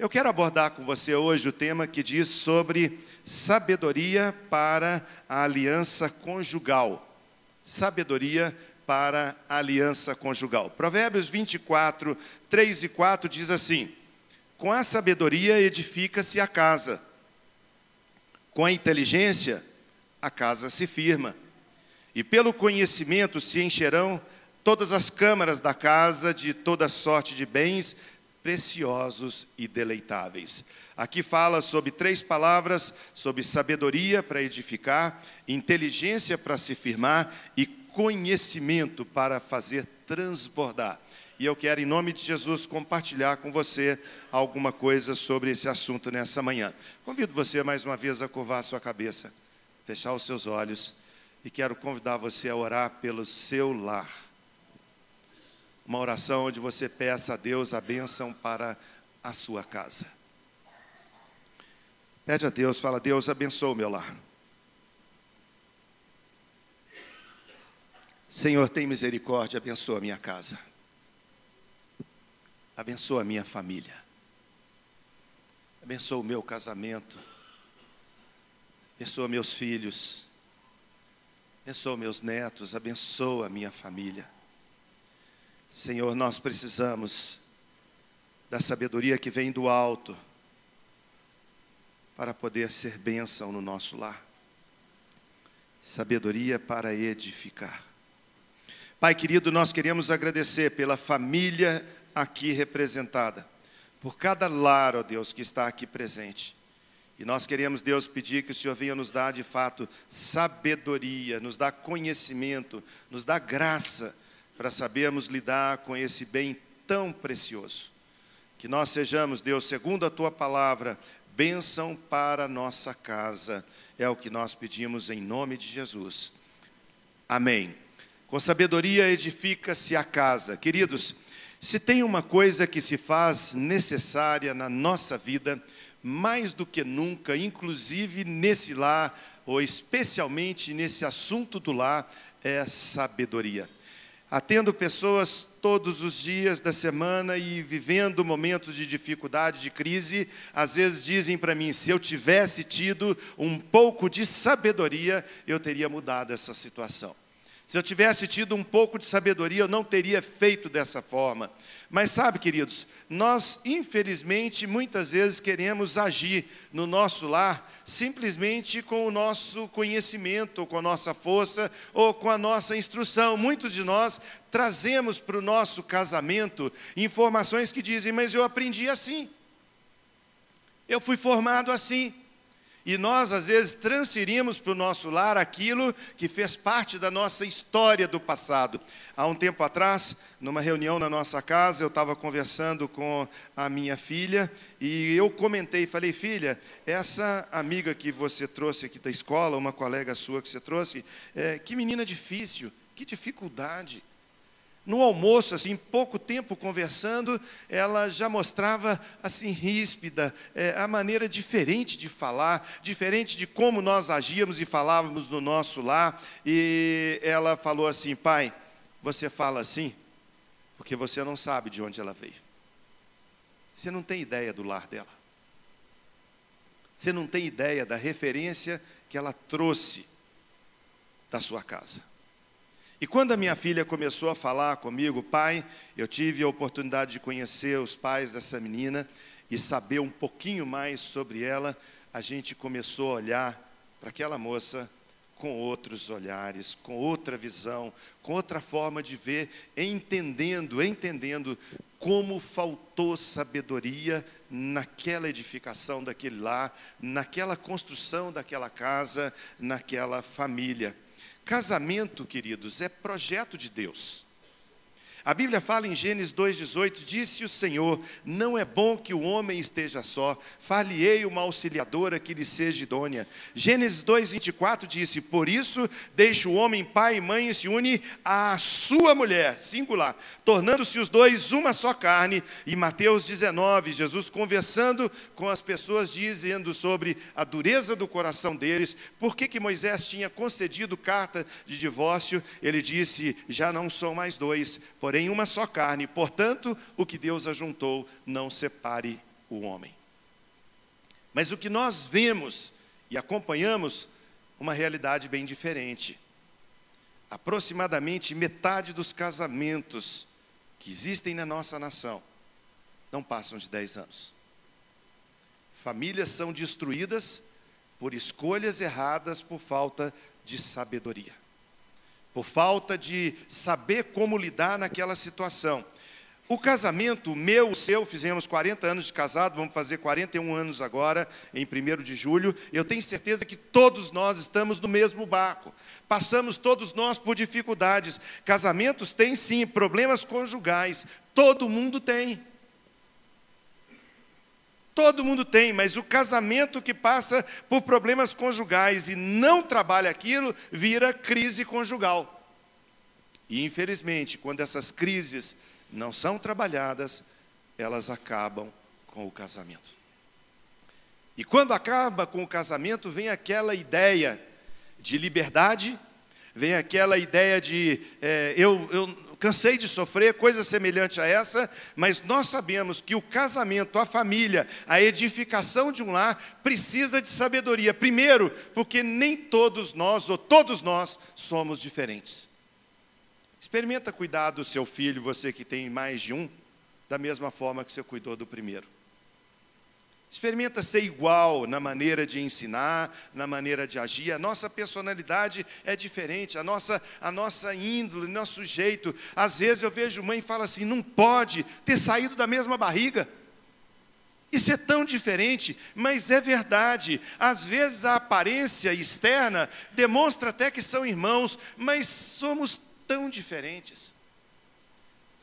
Eu quero abordar com você hoje o tema que diz sobre sabedoria para a aliança conjugal. Sabedoria para a aliança conjugal. Provérbios 24, 3 e 4 diz assim: Com a sabedoria edifica-se a casa, com a inteligência a casa se firma, e pelo conhecimento se encherão todas as câmaras da casa de toda sorte de bens preciosos e deleitáveis. Aqui fala sobre três palavras: sobre sabedoria para edificar, inteligência para se firmar e conhecimento para fazer transbordar. E eu quero, em nome de Jesus, compartilhar com você alguma coisa sobre esse assunto nessa manhã. Convido você mais uma vez a curvar sua cabeça, fechar os seus olhos e quero convidar você a orar pelo seu lar uma oração onde você peça a Deus a bênção para a sua casa. Pede a Deus, fala, Deus abençoa o meu lar. Senhor, tem misericórdia, abençoa a minha casa. Abençoa a minha família. Abençoa o meu casamento. Abençoa meus filhos. Abençoa meus netos. Abençoa a minha família. Senhor, nós precisamos da sabedoria que vem do alto para poder ser bênção no nosso lar. Sabedoria para edificar. Pai querido, nós queremos agradecer pela família aqui representada, por cada lar, ó Deus, que está aqui presente. E nós queremos, Deus, pedir que o Senhor venha nos dar de fato sabedoria, nos dar conhecimento, nos dar graça para sabermos lidar com esse bem tão precioso. Que nós sejamos, Deus, segundo a tua palavra, bênção para nossa casa. É o que nós pedimos em nome de Jesus. Amém. Com sabedoria edifica-se a casa. Queridos, se tem uma coisa que se faz necessária na nossa vida, mais do que nunca, inclusive nesse lar, ou especialmente nesse assunto do lar, é sabedoria. Atendo pessoas todos os dias da semana e vivendo momentos de dificuldade, de crise, às vezes dizem para mim: se eu tivesse tido um pouco de sabedoria, eu teria mudado essa situação. Se eu tivesse tido um pouco de sabedoria, eu não teria feito dessa forma. Mas sabe, queridos, nós infelizmente muitas vezes queremos agir no nosso lar simplesmente com o nosso conhecimento, com a nossa força ou com a nossa instrução. Muitos de nós trazemos para o nosso casamento informações que dizem, mas eu aprendi assim. Eu fui formado assim. E nós, às vezes, transferimos para o nosso lar aquilo que fez parte da nossa história do passado. Há um tempo atrás, numa reunião na nossa casa, eu estava conversando com a minha filha e eu comentei, falei, filha, essa amiga que você trouxe aqui da escola, uma colega sua que você trouxe, é, que menina difícil, que dificuldade. No almoço, assim, pouco tempo conversando, ela já mostrava assim ríspida, é, a maneira diferente de falar, diferente de como nós agíamos e falávamos no nosso lar. E ela falou assim: pai, você fala assim porque você não sabe de onde ela veio. Você não tem ideia do lar dela. Você não tem ideia da referência que ela trouxe da sua casa. E quando a minha filha começou a falar comigo, pai, eu tive a oportunidade de conhecer os pais dessa menina e saber um pouquinho mais sobre ela, a gente começou a olhar para aquela moça com outros olhares, com outra visão, com outra forma de ver, entendendo, entendendo como faltou sabedoria naquela edificação daquele lar, naquela construção daquela casa, naquela família. Casamento, queridos, é projeto de Deus. A Bíblia fala em Gênesis 2,18: Disse o Senhor: Não é bom que o homem esteja só, far-lhe-ei uma auxiliadora que lhe seja idônea. Gênesis 2,24 disse: Por isso deixa o homem pai e mãe e se une à sua mulher, singular, tornando-se os dois uma só carne. E Mateus 19, Jesus conversando com as pessoas, dizendo sobre a dureza do coração deles, por que, que Moisés tinha concedido carta de divórcio, ele disse: Já não são mais dois, porém uma só carne. Portanto, o que Deus ajuntou, não separe o homem. Mas o que nós vemos e acompanhamos, uma realidade bem diferente. Aproximadamente metade dos casamentos que existem na nossa nação não passam de 10 anos. Famílias são destruídas por escolhas erradas por falta de sabedoria, por falta de saber como lidar naquela situação. O casamento meu, seu, fizemos 40 anos de casado, vamos fazer 41 anos agora, em 1 de julho. Eu tenho certeza que todos nós estamos no mesmo barco. Passamos todos nós por dificuldades. Casamentos têm sim problemas conjugais, todo mundo tem. Todo mundo tem, mas o casamento que passa por problemas conjugais e não trabalha aquilo, vira crise conjugal. E infelizmente, quando essas crises não são trabalhadas, elas acabam com o casamento. E quando acaba com o casamento, vem aquela ideia de liberdade, vem aquela ideia de é, eu, eu cansei de sofrer, coisa semelhante a essa, mas nós sabemos que o casamento, a família, a edificação de um lar precisa de sabedoria. Primeiro, porque nem todos nós, ou todos nós, somos diferentes. Experimenta cuidar do seu filho, você que tem mais de um, da mesma forma que você cuidou do primeiro. Experimenta ser igual na maneira de ensinar, na maneira de agir. A nossa personalidade é diferente, a nossa, a nossa índole, nosso jeito. Às vezes eu vejo mãe e fala assim: não pode ter saído da mesma barriga. Isso é tão diferente, mas é verdade. Às vezes a aparência externa demonstra até que são irmãos, mas somos tão diferentes.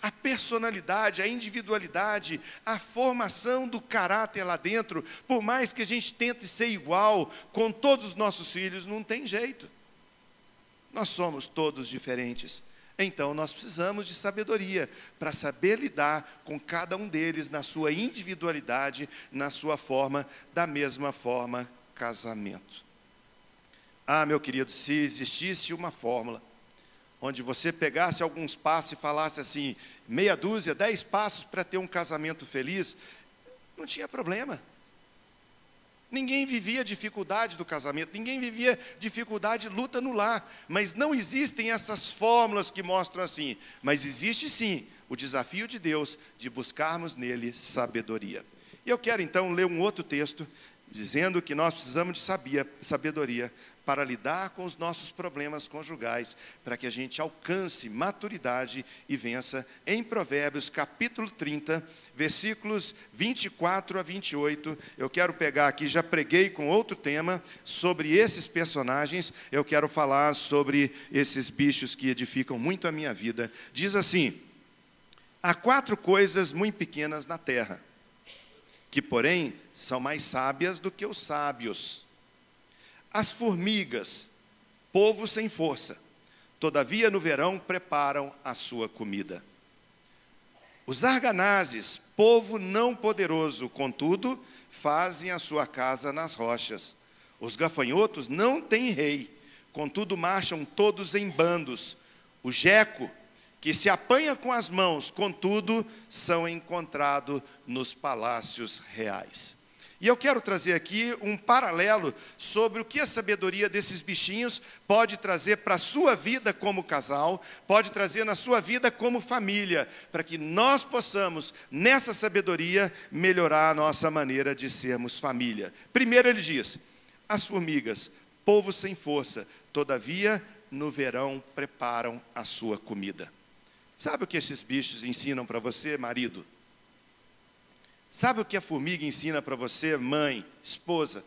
A personalidade, a individualidade, a formação do caráter lá dentro, por mais que a gente tente ser igual com todos os nossos filhos, não tem jeito. Nós somos todos diferentes. Então nós precisamos de sabedoria para saber lidar com cada um deles na sua individualidade, na sua forma, da mesma forma, casamento. Ah, meu querido, se existisse uma fórmula onde você pegasse alguns passos e falasse assim, meia dúzia, dez passos para ter um casamento feliz, não tinha problema. Ninguém vivia dificuldade do casamento, ninguém vivia dificuldade, luta no lar, mas não existem essas fórmulas que mostram assim. Mas existe sim o desafio de Deus de buscarmos nele sabedoria. E eu quero então ler um outro texto dizendo que nós precisamos de sabedoria para lidar com os nossos problemas conjugais, para que a gente alcance maturidade e vença. Em Provérbios, capítulo 30, versículos 24 a 28, eu quero pegar aqui, já preguei com outro tema sobre esses personagens, eu quero falar sobre esses bichos que edificam muito a minha vida. Diz assim: Há quatro coisas muito pequenas na terra, que, porém, são mais sábias do que os sábios as formigas, povo sem força, todavia no verão preparam a sua comida. Os arganazes, povo não poderoso, contudo, fazem a sua casa nas rochas. Os gafanhotos não têm rei, contudo marcham todos em bandos. O jeco, que se apanha com as mãos, contudo, são encontrados nos palácios reais. E eu quero trazer aqui um paralelo sobre o que a sabedoria desses bichinhos pode trazer para a sua vida como casal, pode trazer na sua vida como família, para que nós possamos, nessa sabedoria, melhorar a nossa maneira de sermos família. Primeiro ele diz: as formigas, povo sem força, todavia no verão preparam a sua comida. Sabe o que esses bichos ensinam para você, marido? Sabe o que a formiga ensina para você, mãe, esposa?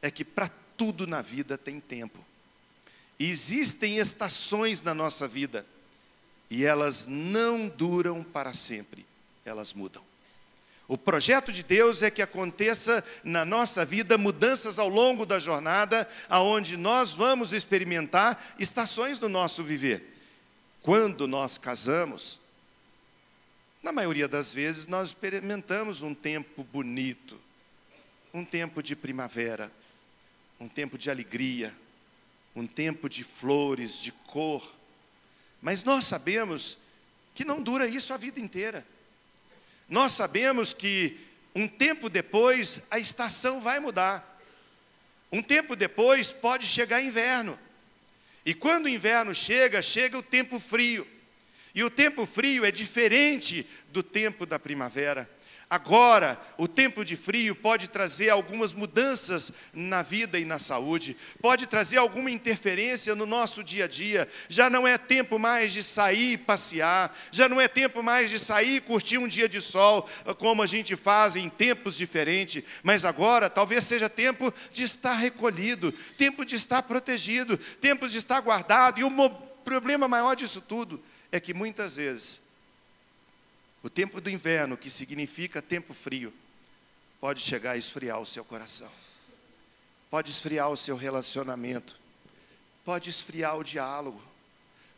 É que para tudo na vida tem tempo. Existem estações na nossa vida e elas não duram para sempre, elas mudam. O projeto de Deus é que aconteça na nossa vida mudanças ao longo da jornada, aonde nós vamos experimentar estações do nosso viver. Quando nós casamos, na maioria das vezes, nós experimentamos um tempo bonito, um tempo de primavera, um tempo de alegria, um tempo de flores, de cor. Mas nós sabemos que não dura isso a vida inteira. Nós sabemos que um tempo depois a estação vai mudar. Um tempo depois pode chegar inverno. E quando o inverno chega, chega o tempo frio. E o tempo frio é diferente do tempo da primavera. Agora, o tempo de frio pode trazer algumas mudanças na vida e na saúde, pode trazer alguma interferência no nosso dia a dia. Já não é tempo mais de sair passear, já não é tempo mais de sair curtir um dia de sol, como a gente faz em tempos diferentes, mas agora talvez seja tempo de estar recolhido, tempo de estar protegido, tempo de estar guardado. E o problema maior disso tudo é que muitas vezes o tempo do inverno, que significa tempo frio, pode chegar a esfriar o seu coração, pode esfriar o seu relacionamento, pode esfriar o diálogo,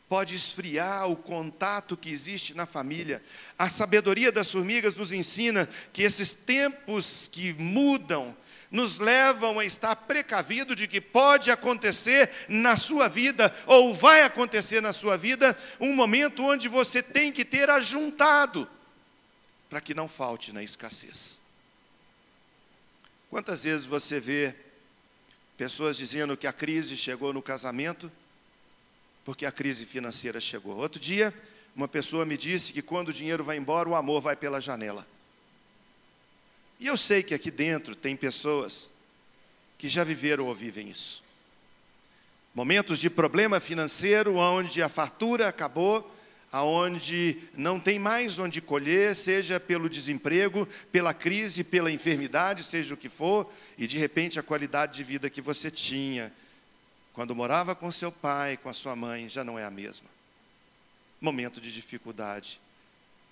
pode esfriar o contato que existe na família. A sabedoria das formigas nos ensina que esses tempos que mudam, nos levam a estar precavido de que pode acontecer na sua vida, ou vai acontecer na sua vida, um momento onde você tem que ter ajuntado para que não falte na escassez. Quantas vezes você vê pessoas dizendo que a crise chegou no casamento porque a crise financeira chegou? Outro dia, uma pessoa me disse que quando o dinheiro vai embora, o amor vai pela janela. E eu sei que aqui dentro tem pessoas que já viveram ou vivem isso. Momentos de problema financeiro, onde a fartura acabou, aonde não tem mais onde colher, seja pelo desemprego, pela crise, pela enfermidade, seja o que for, e de repente a qualidade de vida que você tinha quando morava com seu pai, com a sua mãe, já não é a mesma. Momento de dificuldade.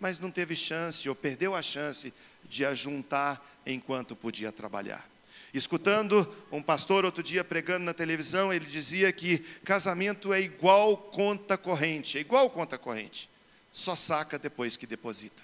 Mas não teve chance ou perdeu a chance de ajuntar enquanto podia trabalhar. Escutando um pastor outro dia pregando na televisão, ele dizia que casamento é igual conta corrente, é igual conta corrente, só saca depois que deposita.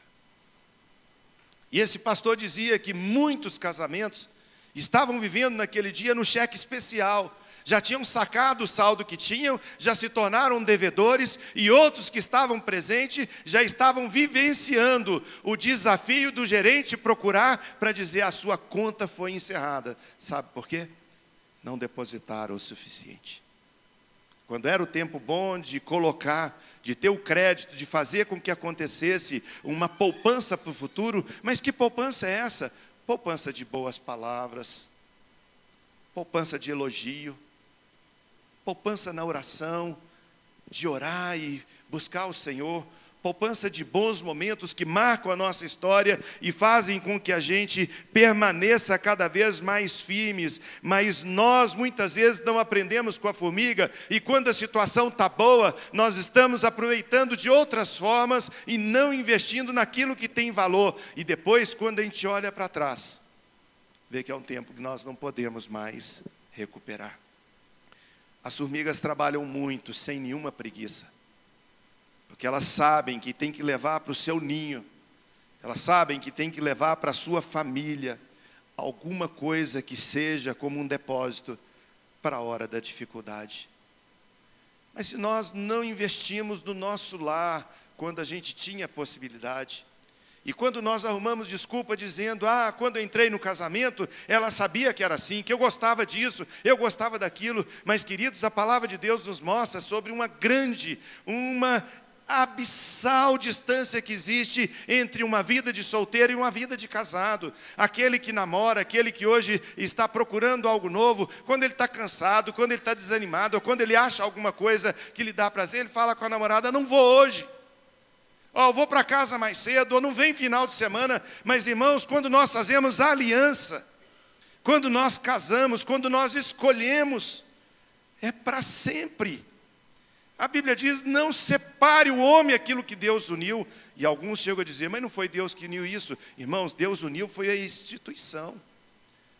E esse pastor dizia que muitos casamentos estavam vivendo naquele dia no cheque especial, já tinham sacado o saldo que tinham, já se tornaram devedores, e outros que estavam presentes já estavam vivenciando o desafio do gerente procurar para dizer a sua conta foi encerrada. Sabe por quê? Não depositaram o suficiente. Quando era o tempo bom de colocar, de ter o crédito, de fazer com que acontecesse uma poupança para o futuro, mas que poupança é essa? Poupança de boas palavras, poupança de elogio, poupança na oração, de orar e buscar o Senhor, poupança de bons momentos que marcam a nossa história e fazem com que a gente permaneça cada vez mais firmes, mas nós muitas vezes não aprendemos com a formiga e quando a situação está boa, nós estamos aproveitando de outras formas e não investindo naquilo que tem valor, e depois, quando a gente olha para trás, vê que é um tempo que nós não podemos mais recuperar. As formigas trabalham muito, sem nenhuma preguiça, porque elas sabem que tem que levar para o seu ninho, elas sabem que tem que levar para a sua família alguma coisa que seja como um depósito para a hora da dificuldade. Mas se nós não investimos no nosso lar quando a gente tinha possibilidade, e quando nós arrumamos desculpa dizendo, ah, quando eu entrei no casamento, ela sabia que era assim, que eu gostava disso, eu gostava daquilo, mas queridos, a palavra de Deus nos mostra sobre uma grande, uma abissal distância que existe entre uma vida de solteiro e uma vida de casado. Aquele que namora, aquele que hoje está procurando algo novo, quando ele está cansado, quando ele está desanimado, ou quando ele acha alguma coisa que lhe dá prazer, ele fala com a namorada: Não vou hoje. Ó, oh, vou para casa mais cedo, ou não vem final de semana, mas irmãos, quando nós fazemos aliança, quando nós casamos, quando nós escolhemos, é para sempre. A Bíblia diz: não separe o homem aquilo que Deus uniu. E alguns chegam a dizer, mas não foi Deus que uniu isso. Irmãos, Deus uniu foi a instituição.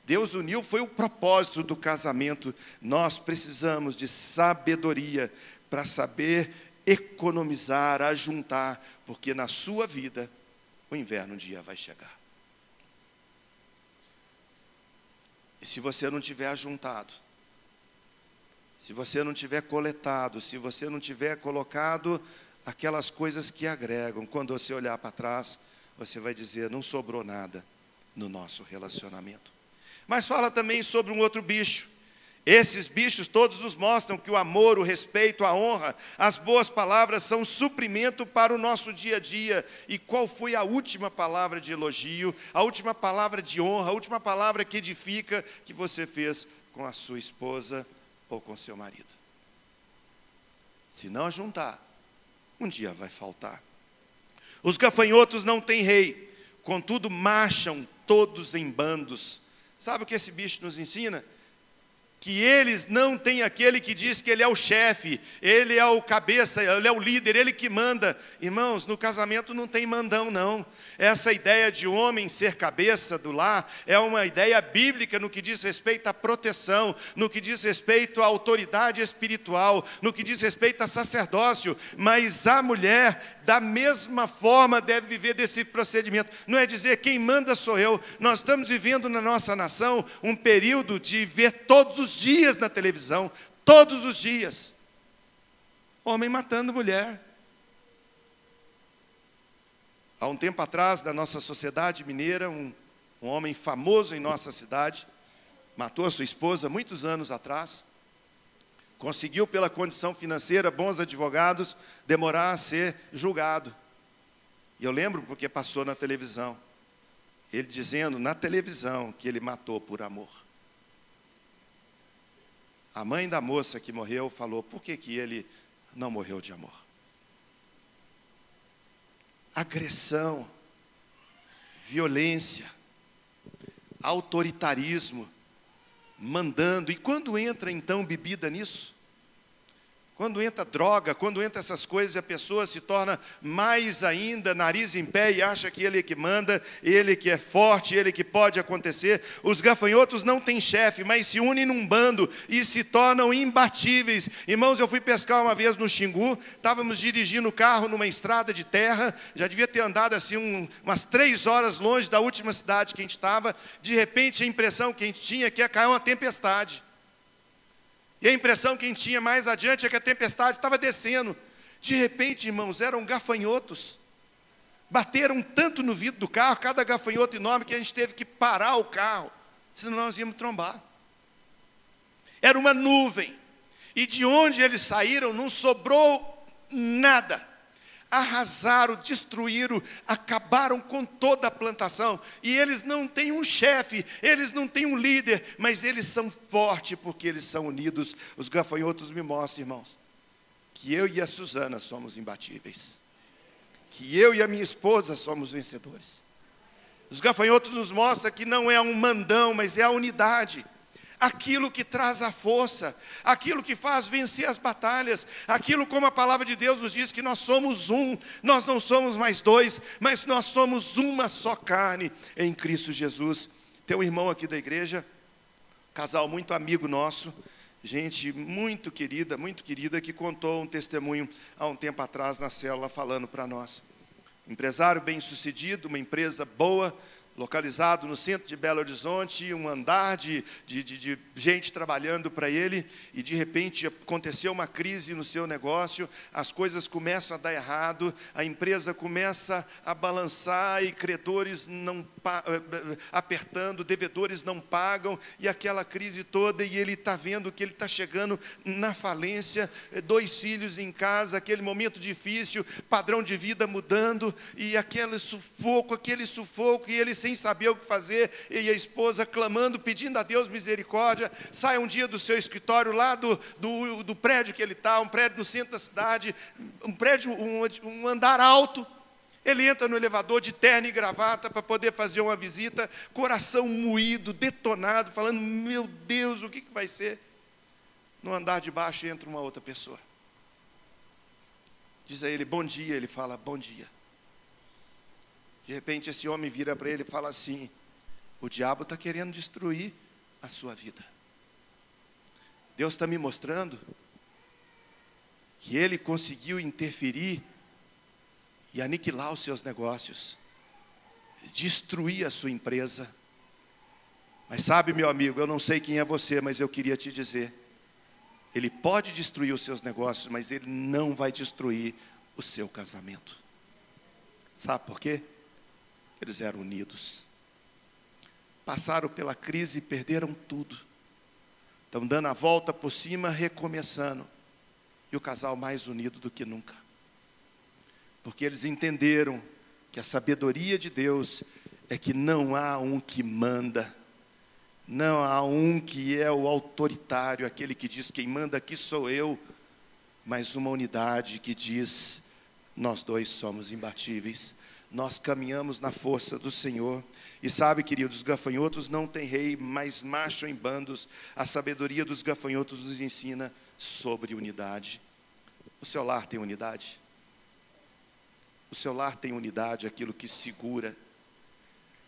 Deus uniu foi o propósito do casamento. Nós precisamos de sabedoria para saber economizar, ajuntar, porque na sua vida o inverno um dia vai chegar. E se você não tiver ajuntado, se você não tiver coletado, se você não tiver colocado aquelas coisas que agregam, quando você olhar para trás, você vai dizer: não sobrou nada, no nosso relacionamento. Mas fala também sobre um outro bicho. Esses bichos todos nos mostram que o amor, o respeito, a honra, as boas palavras são suprimento para o nosso dia a dia. E qual foi a última palavra de elogio, a última palavra de honra, a última palavra que edifica que você fez com a sua esposa ou com seu marido? Se não juntar, um dia vai faltar. Os gafanhotos não têm rei, contudo marcham todos em bandos. Sabe o que esse bicho nos ensina? Que eles não têm aquele que diz que ele é o chefe, ele é o cabeça, ele é o líder, ele que manda. Irmãos, no casamento não tem mandão, não. Essa ideia de homem ser cabeça do lar é uma ideia bíblica no que diz respeito à proteção, no que diz respeito à autoridade espiritual, no que diz respeito a sacerdócio. Mas a mulher, da mesma forma, deve viver desse procedimento. Não é dizer quem manda sou eu. Nós estamos vivendo na nossa nação um período de ver todos os dias na televisão, todos os dias. Homem matando mulher. Há um tempo atrás, da nossa sociedade mineira, um, um homem famoso em nossa cidade, matou a sua esposa muitos anos atrás, conseguiu, pela condição financeira, bons advogados, demorar a ser julgado. E eu lembro porque passou na televisão. Ele dizendo na televisão que ele matou por amor. A mãe da moça que morreu falou: por que, que ele não morreu de amor? Agressão, violência, autoritarismo, mandando. E quando entra então bebida nisso? Quando entra droga, quando entra essas coisas, a pessoa se torna mais ainda nariz em pé e acha que ele é que manda, ele que é forte, ele que pode acontecer. Os gafanhotos não têm chefe, mas se unem num bando e se tornam imbatíveis. Irmãos, eu fui pescar uma vez no Xingu, estávamos dirigindo o carro numa estrada de terra, já devia ter andado assim um, umas três horas longe da última cidade que a gente estava. De repente, a impressão que a gente tinha é que ia cair uma tempestade. E a impressão que a gente tinha mais adiante é que a tempestade estava descendo. De repente, irmãos, eram gafanhotos. Bateram tanto no vidro do carro, cada gafanhoto enorme, que a gente teve que parar o carro, senão nós íamos trombar. Era uma nuvem. E de onde eles saíram não sobrou nada arrasaram, destruíram, acabaram com toda a plantação. E eles não têm um chefe, eles não têm um líder, mas eles são fortes porque eles são unidos. Os gafanhotos me mostram, irmãos, que eu e a Suzana somos imbatíveis, que eu e a minha esposa somos vencedores. Os gafanhotos nos mostram que não é um mandão, mas é a unidade aquilo que traz a força, aquilo que faz vencer as batalhas, aquilo como a palavra de Deus nos diz que nós somos um, nós não somos mais dois, mas nós somos uma só carne em Cristo Jesus. Tem um irmão aqui da igreja, casal muito amigo nosso, gente muito querida, muito querida, que contou um testemunho há um tempo atrás na célula falando para nós. Empresário bem sucedido, uma empresa boa, localizado no centro de Belo Horizonte, um andar de, de, de, de gente trabalhando para ele, e de repente aconteceu uma crise no seu negócio, as coisas começam a dar errado, a empresa começa a balançar e credores não eh, eh, apertando, devedores não pagam, e aquela crise toda, e ele está vendo que ele está chegando na falência, eh, dois filhos em casa, aquele momento difícil, padrão de vida mudando, e aquele sufoco, aquele sufoco, e ele sem sem saber o que fazer, e a esposa clamando, pedindo a Deus misericórdia, sai um dia do seu escritório lá do, do, do prédio que ele está, um prédio no centro da cidade, um prédio, um, um andar alto, ele entra no elevador de terno e gravata para poder fazer uma visita, coração moído, detonado, falando: Meu Deus, o que, que vai ser? No andar de baixo entra uma outra pessoa. Diz a ele: Bom dia. Ele fala: Bom dia. De repente, esse homem vira para ele e fala assim: O diabo está querendo destruir a sua vida. Deus está me mostrando que ele conseguiu interferir e aniquilar os seus negócios, destruir a sua empresa. Mas sabe, meu amigo, eu não sei quem é você, mas eu queria te dizer: ele pode destruir os seus negócios, mas ele não vai destruir o seu casamento. Sabe por quê? Eles eram unidos. passaram pela crise e perderam tudo. Estão dando a volta por cima, recomeçando. E o casal mais unido do que nunca. Porque eles entenderam que a sabedoria de Deus é que não há um que manda, não há um que é o autoritário, aquele que diz quem manda aqui sou eu, mas uma unidade que diz nós dois somos imbatíveis, nós caminhamos na força do Senhor. E sabe, queridos, gafanhotos não têm rei, mas macho em bandos. A sabedoria dos gafanhotos nos ensina sobre unidade. O seu lar tem unidade? O seu lar tem unidade, aquilo que segura,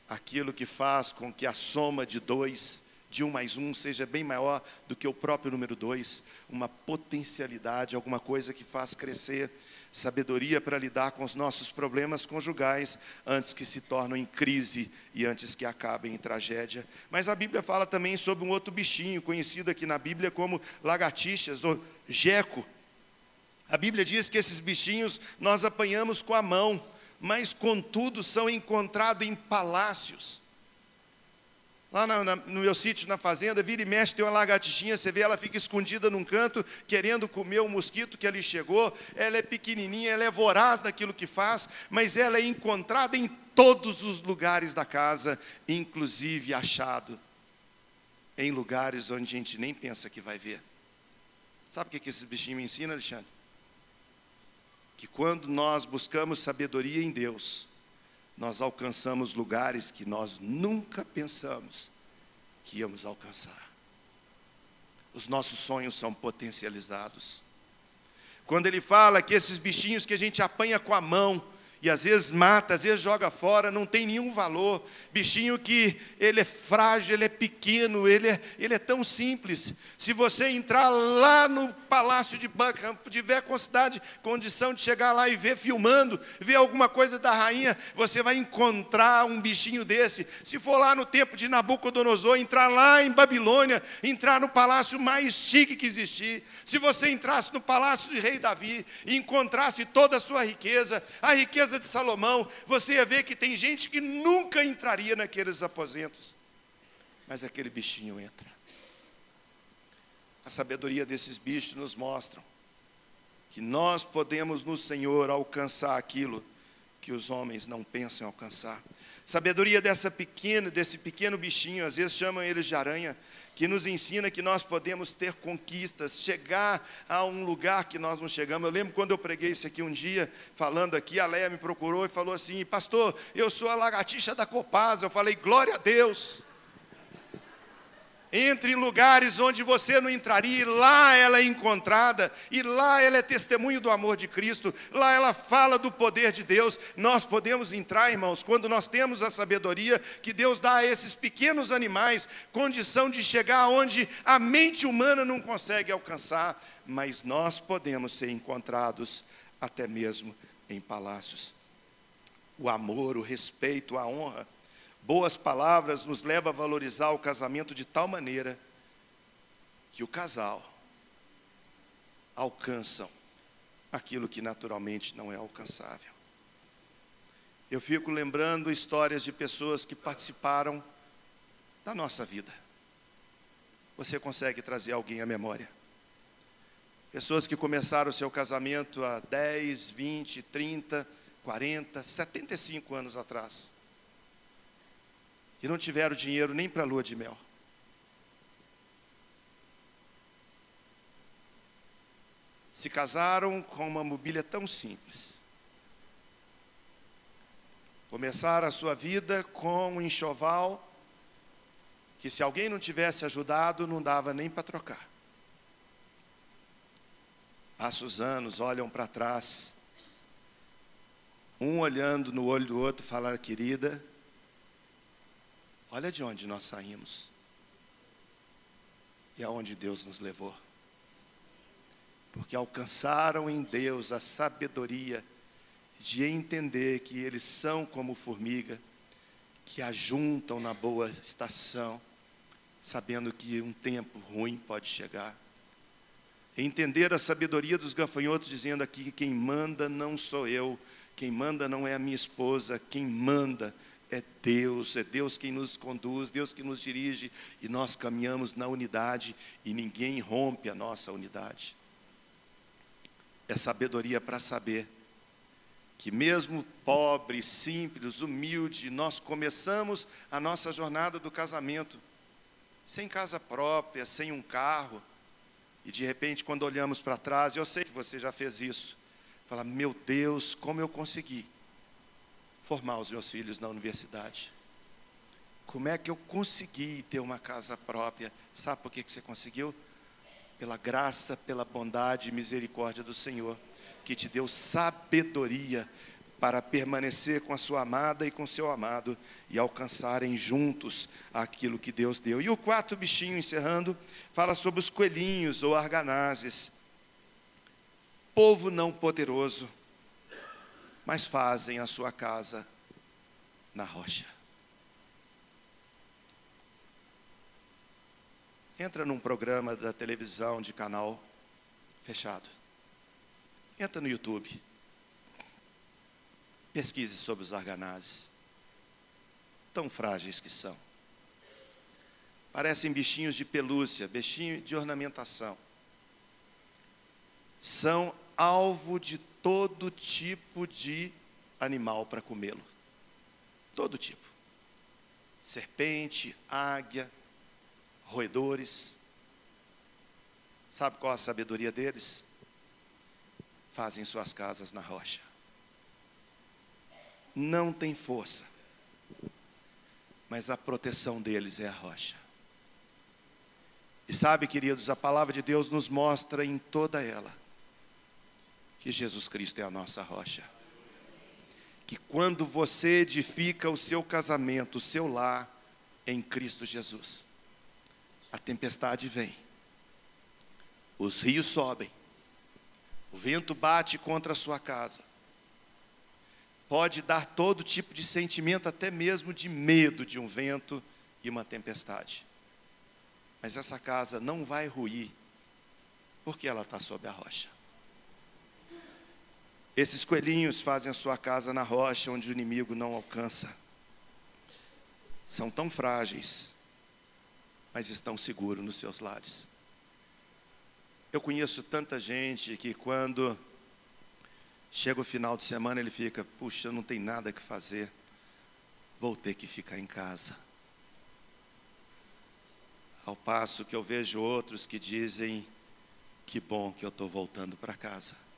aquilo que faz com que a soma de dois, de um mais um, seja bem maior do que o próprio número dois, uma potencialidade, alguma coisa que faz crescer sabedoria para lidar com os nossos problemas conjugais antes que se tornem em crise e antes que acabem em tragédia. Mas a Bíblia fala também sobre um outro bichinho, conhecido aqui na Bíblia como lagartixas ou jeco. A Bíblia diz que esses bichinhos nós apanhamos com a mão, mas contudo são encontrados em palácios. Lá no, no meu sítio, na fazenda, vira e mexe, tem uma lagartixinha, você vê ela fica escondida num canto, querendo comer o mosquito que ali chegou. Ela é pequenininha, ela é voraz daquilo que faz, mas ela é encontrada em todos os lugares da casa, inclusive achado em lugares onde a gente nem pensa que vai ver. Sabe o que, que esses bichinhos me ensinam, Alexandre? Que quando nós buscamos sabedoria em Deus, nós alcançamos lugares que nós nunca pensamos que íamos alcançar. Os nossos sonhos são potencializados. Quando ele fala que esses bichinhos que a gente apanha com a mão, e às vezes mata, às vezes joga fora, não tem nenhum valor. Bichinho que ele é frágil, ele é pequeno, ele é, ele é tão simples. Se você entrar lá no palácio de Buckingham, tiver cidade, condição de chegar lá e ver filmando, ver alguma coisa da rainha, você vai encontrar um bichinho desse. Se for lá no tempo de Nabucodonosor, entrar lá em Babilônia, entrar no palácio mais chique que existir. Se você entrasse no palácio de rei Davi e encontrasse toda a sua riqueza, a riqueza de Salomão, você ia ver que tem gente que nunca entraria naqueles aposentos, mas aquele bichinho entra. A sabedoria desses bichos nos mostra que nós podemos no Senhor alcançar aquilo que os homens não pensam alcançar. Sabedoria dessa pequena, desse pequeno bichinho, às vezes chamam eles de aranha, que nos ensina que nós podemos ter conquistas, chegar a um lugar que nós não chegamos. Eu lembro quando eu preguei isso aqui um dia, falando aqui, a Leia me procurou e falou assim: Pastor, eu sou a lagartixa da Copasa. Eu falei: Glória a Deus. Entre em lugares onde você não entraria, e lá ela é encontrada, e lá ela é testemunho do amor de Cristo, lá ela fala do poder de Deus. Nós podemos entrar, irmãos, quando nós temos a sabedoria que Deus dá a esses pequenos animais, condição de chegar onde a mente humana não consegue alcançar, mas nós podemos ser encontrados até mesmo em palácios. O amor, o respeito, a honra Boas palavras nos leva a valorizar o casamento de tal maneira que o casal alcançam aquilo que naturalmente não é alcançável. Eu fico lembrando histórias de pessoas que participaram da nossa vida. Você consegue trazer alguém à memória? Pessoas que começaram o seu casamento há 10, 20, 30, 40, 75 anos atrás e não tiveram dinheiro nem para a lua de mel. Se casaram com uma mobília tão simples. Começaram a sua vida com um enxoval que, se alguém não tivesse ajudado, não dava nem para trocar. Passa os anos, olham para trás, um olhando no olho do outro, falar, querida, Olha de onde nós saímos e aonde Deus nos levou. Porque alcançaram em Deus a sabedoria de entender que eles são como formiga, que ajuntam na boa estação, sabendo que um tempo ruim pode chegar. Entender a sabedoria dos gafanhotos, dizendo aqui que quem manda não sou eu, quem manda não é a minha esposa, quem manda é Deus, é Deus quem nos conduz, Deus que nos dirige e nós caminhamos na unidade e ninguém rompe a nossa unidade. É sabedoria para saber que, mesmo pobre, simples, humilde, nós começamos a nossa jornada do casamento sem casa própria, sem um carro, e de repente, quando olhamos para trás, eu sei que você já fez isso, fala: Meu Deus, como eu consegui formar os meus filhos na universidade. Como é que eu consegui ter uma casa própria? Sabe por que você conseguiu? Pela graça, pela bondade e misericórdia do Senhor, que te deu sabedoria para permanecer com a sua amada e com seu amado e alcançarem juntos aquilo que Deus deu. E o quarto bichinho, encerrando, fala sobre os coelhinhos ou arganazes. Povo não poderoso mas fazem a sua casa na rocha. Entra num programa da televisão de canal fechado. Entra no YouTube. Pesquise sobre os arganazes. Tão frágeis que são. Parecem bichinhos de pelúcia, bichinho de ornamentação. São alvo de todo tipo de animal para comê-lo. Todo tipo. Serpente, águia, roedores. Sabe qual a sabedoria deles? Fazem suas casas na rocha. Não tem força, mas a proteção deles é a rocha. E sabe, queridos, a palavra de Deus nos mostra em toda ela que Jesus Cristo é a nossa rocha. Que quando você edifica o seu casamento, o seu lar em Cristo Jesus, a tempestade vem, os rios sobem, o vento bate contra a sua casa, pode dar todo tipo de sentimento, até mesmo de medo de um vento e uma tempestade. Mas essa casa não vai ruir, porque ela está sob a rocha. Esses coelhinhos fazem a sua casa na rocha onde o inimigo não alcança. São tão frágeis, mas estão seguros nos seus lares. Eu conheço tanta gente que quando chega o final de semana ele fica, puxa, não tem nada que fazer, vou ter que ficar em casa. Ao passo que eu vejo outros que dizem, que bom que eu estou voltando para casa.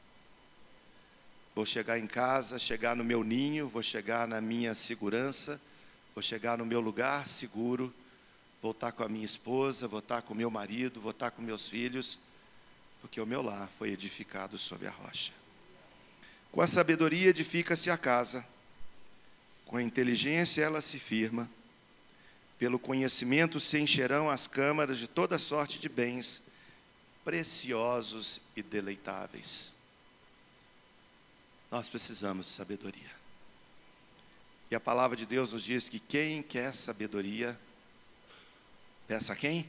Vou chegar em casa, chegar no meu ninho, vou chegar na minha segurança, vou chegar no meu lugar seguro, vou estar com a minha esposa, vou estar com o meu marido, vou estar com meus filhos, porque o meu lar foi edificado sobre a rocha. Com a sabedoria edifica-se a casa, com a inteligência ela se firma, pelo conhecimento se encherão as câmaras de toda sorte de bens preciosos e deleitáveis. Nós precisamos de sabedoria. E a palavra de Deus nos diz que quem quer sabedoria, peça a quem?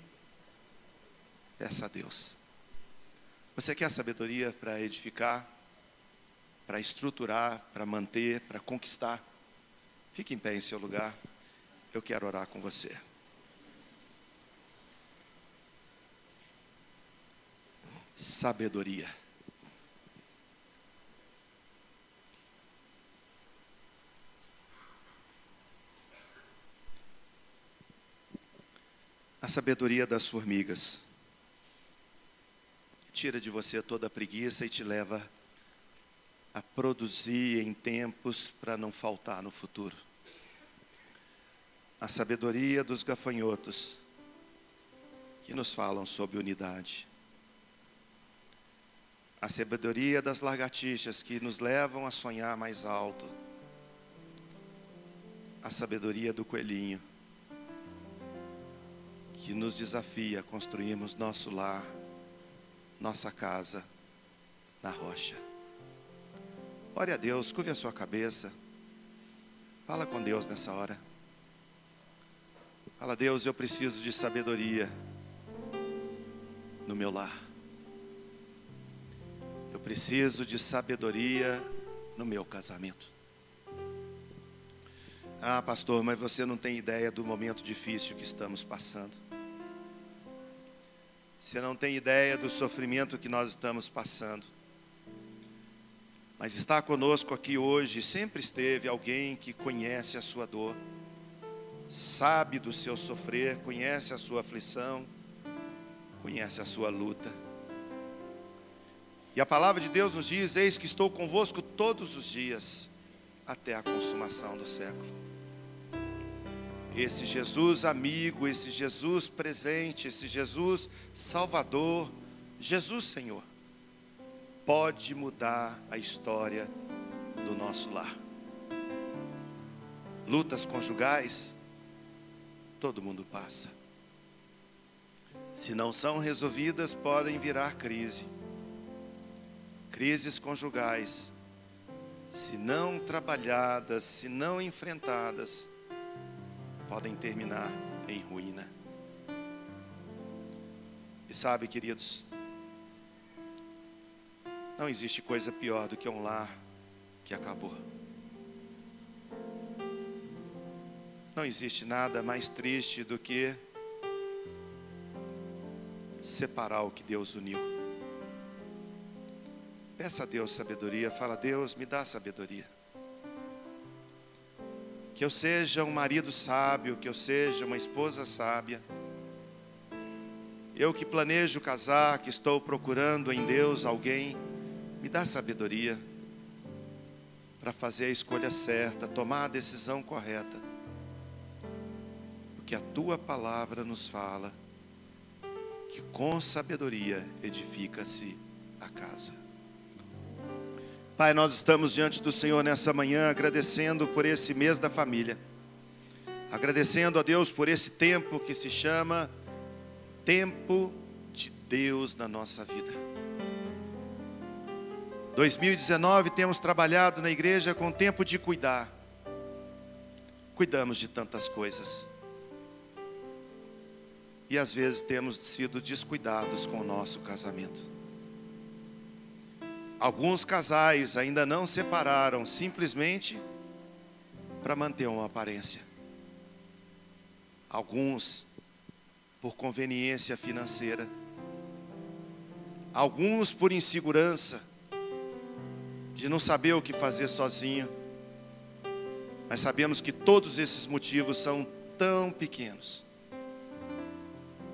Peça a Deus. Você quer sabedoria para edificar, para estruturar, para manter, para conquistar? Fique em pé em seu lugar. Eu quero orar com você. Sabedoria. A sabedoria das formigas. Tira de você toda a preguiça e te leva a produzir em tempos para não faltar no futuro. A sabedoria dos gafanhotos, que nos falam sobre unidade. A sabedoria das lagartixas, que nos levam a sonhar mais alto. A sabedoria do coelhinho que nos desafia a construirmos nosso lar, nossa casa na rocha. Ore a Deus, curve a sua cabeça. Fala com Deus nessa hora. Fala, Deus, eu preciso de sabedoria no meu lar. Eu preciso de sabedoria no meu casamento. Ah, pastor, mas você não tem ideia do momento difícil que estamos passando. Você não tem ideia do sofrimento que nós estamos passando. Mas está conosco aqui hoje, sempre esteve alguém que conhece a sua dor, sabe do seu sofrer, conhece a sua aflição, conhece a sua luta. E a palavra de Deus nos diz: Eis que estou convosco todos os dias, até a consumação do século. Esse Jesus amigo, esse Jesus presente, esse Jesus Salvador, Jesus Senhor, pode mudar a história do nosso lar. Lutas conjugais, todo mundo passa. Se não são resolvidas, podem virar crise. Crises conjugais, se não trabalhadas, se não enfrentadas, podem terminar em ruína. E sabe, queridos, não existe coisa pior do que um lar que acabou. Não existe nada mais triste do que separar o que Deus uniu. Peça a Deus sabedoria, fala: Deus, me dá sabedoria que eu seja um marido sábio, que eu seja uma esposa sábia. Eu que planejo casar, que estou procurando em Deus alguém, me dá sabedoria para fazer a escolha certa, tomar a decisão correta. Porque a tua palavra nos fala que com sabedoria edifica-se a casa. Pai, nós estamos diante do Senhor nessa manhã agradecendo por esse mês da família. Agradecendo a Deus por esse tempo que se chama tempo de Deus na nossa vida. 2019 temos trabalhado na igreja com tempo de cuidar. Cuidamos de tantas coisas. E às vezes temos sido descuidados com o nosso casamento. Alguns casais ainda não separaram simplesmente para manter uma aparência. Alguns por conveniência financeira. Alguns por insegurança de não saber o que fazer sozinho. Mas sabemos que todos esses motivos são tão pequenos.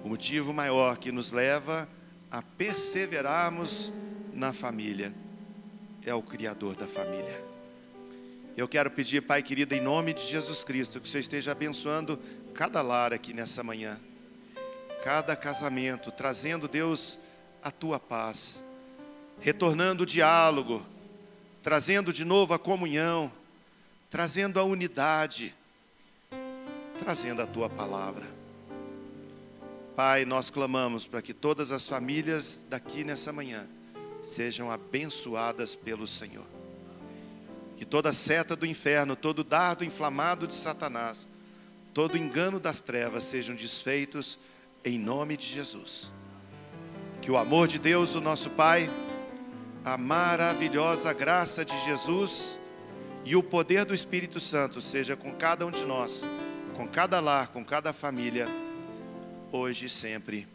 O motivo maior que nos leva a perseverarmos na família é o Criador da família. Eu quero pedir, Pai querido, em nome de Jesus Cristo, que o Senhor esteja abençoando cada lar aqui nessa manhã, cada casamento, trazendo, Deus, a tua paz, retornando o diálogo, trazendo de novo a comunhão, trazendo a unidade, trazendo a tua palavra. Pai, nós clamamos para que todas as famílias daqui nessa manhã, sejam abençoadas pelo Senhor. Que toda seta do inferno, todo dardo inflamado de Satanás, todo engano das trevas sejam desfeitos em nome de Jesus. Que o amor de Deus, o nosso Pai, a maravilhosa graça de Jesus e o poder do Espírito Santo seja com cada um de nós, com cada lar, com cada família, hoje e sempre.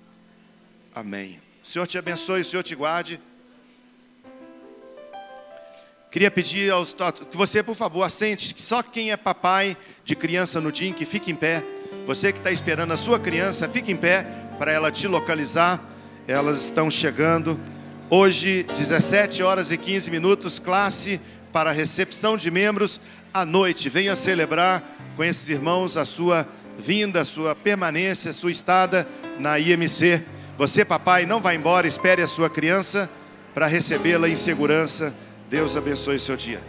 Amém. O Senhor te abençoe, o Senhor te guarde. Queria pedir aos que você, por favor, assente, só quem é papai de criança no DIN, que fique em pé. Você que está esperando a sua criança, fique em pé para ela te localizar. Elas estão chegando. Hoje, 17 horas e 15 minutos, classe para recepção de membros à noite. Venha celebrar com esses irmãos a sua vinda, a sua permanência, a sua estada na IMC. Você, papai, não vá embora, espere a sua criança para recebê-la em segurança Deus abençoe seu dia.